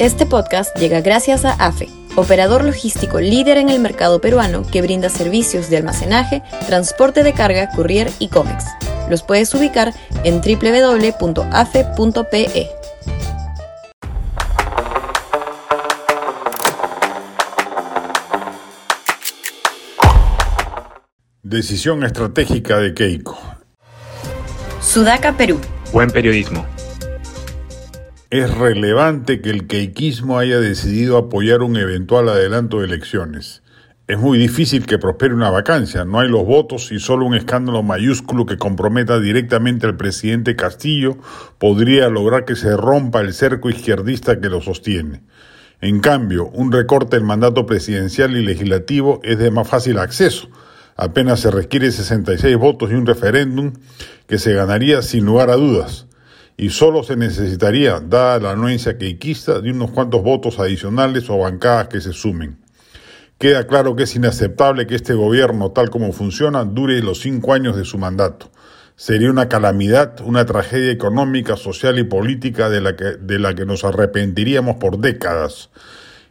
Este podcast llega gracias a AFE, operador logístico líder en el mercado peruano que brinda servicios de almacenaje, transporte de carga, courier y cómics. Los puedes ubicar en www.afe.pe. Decisión estratégica de Keiko. Sudaca, Perú. Buen periodismo. Es relevante que el keikismo haya decidido apoyar un eventual adelanto de elecciones. Es muy difícil que prospere una vacancia, no hay los votos y solo un escándalo mayúsculo que comprometa directamente al presidente Castillo podría lograr que se rompa el cerco izquierdista que lo sostiene. En cambio, un recorte del mandato presidencial y legislativo es de más fácil acceso, Apenas se requiere 66 votos y un referéndum que se ganaría sin lugar a dudas. Y solo se necesitaría, dada la anuencia queiquista, de unos cuantos votos adicionales o bancadas que se sumen. Queda claro que es inaceptable que este gobierno, tal como funciona, dure los cinco años de su mandato. Sería una calamidad, una tragedia económica, social y política de la que, de la que nos arrepentiríamos por décadas.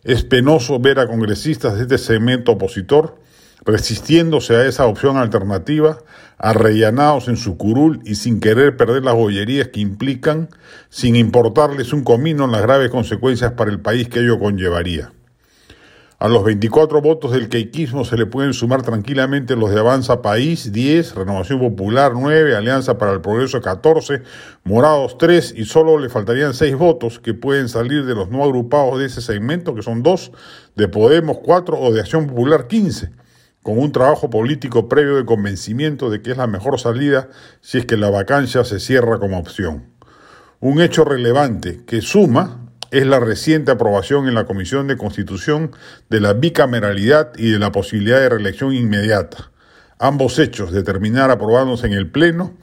Es penoso ver a congresistas de este segmento opositor resistiéndose a esa opción alternativa, arrellanados en su curul y sin querer perder las bollerías que implican, sin importarles un comino en las graves consecuencias para el país que ello conllevaría. A los 24 votos del queiquismo se le pueden sumar tranquilamente los de Avanza País 10, Renovación Popular 9, Alianza para el Progreso 14, Morados 3 y solo le faltarían 6 votos que pueden salir de los no agrupados de ese segmento, que son 2, de Podemos 4 o de Acción Popular 15 con un trabajo político previo de convencimiento de que es la mejor salida si es que la vacancia se cierra como opción. Un hecho relevante que suma es la reciente aprobación en la Comisión de Constitución de la bicameralidad y de la posibilidad de reelección inmediata. Ambos hechos, de terminar aprobándose en el Pleno,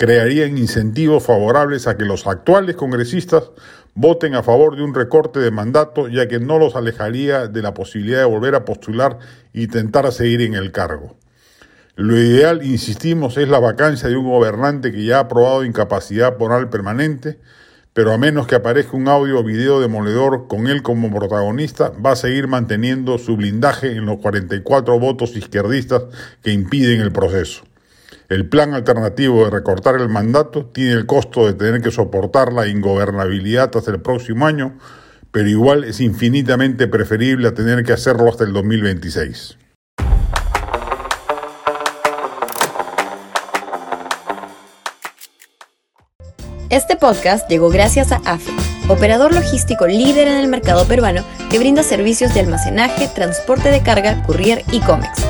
crearían incentivos favorables a que los actuales congresistas voten a favor de un recorte de mandato, ya que no los alejaría de la posibilidad de volver a postular y intentar seguir en el cargo. Lo ideal, insistimos, es la vacancia de un gobernante que ya ha aprobado incapacidad moral permanente, pero a menos que aparezca un audio o video demoledor con él como protagonista, va a seguir manteniendo su blindaje en los 44 votos izquierdistas que impiden el proceso. El plan alternativo de recortar el mandato tiene el costo de tener que soportar la ingobernabilidad hasta el próximo año, pero igual es infinitamente preferible a tener que hacerlo hasta el 2026. Este podcast llegó gracias a AFE, operador logístico líder en el mercado peruano que brinda servicios de almacenaje, transporte de carga, courier y cómics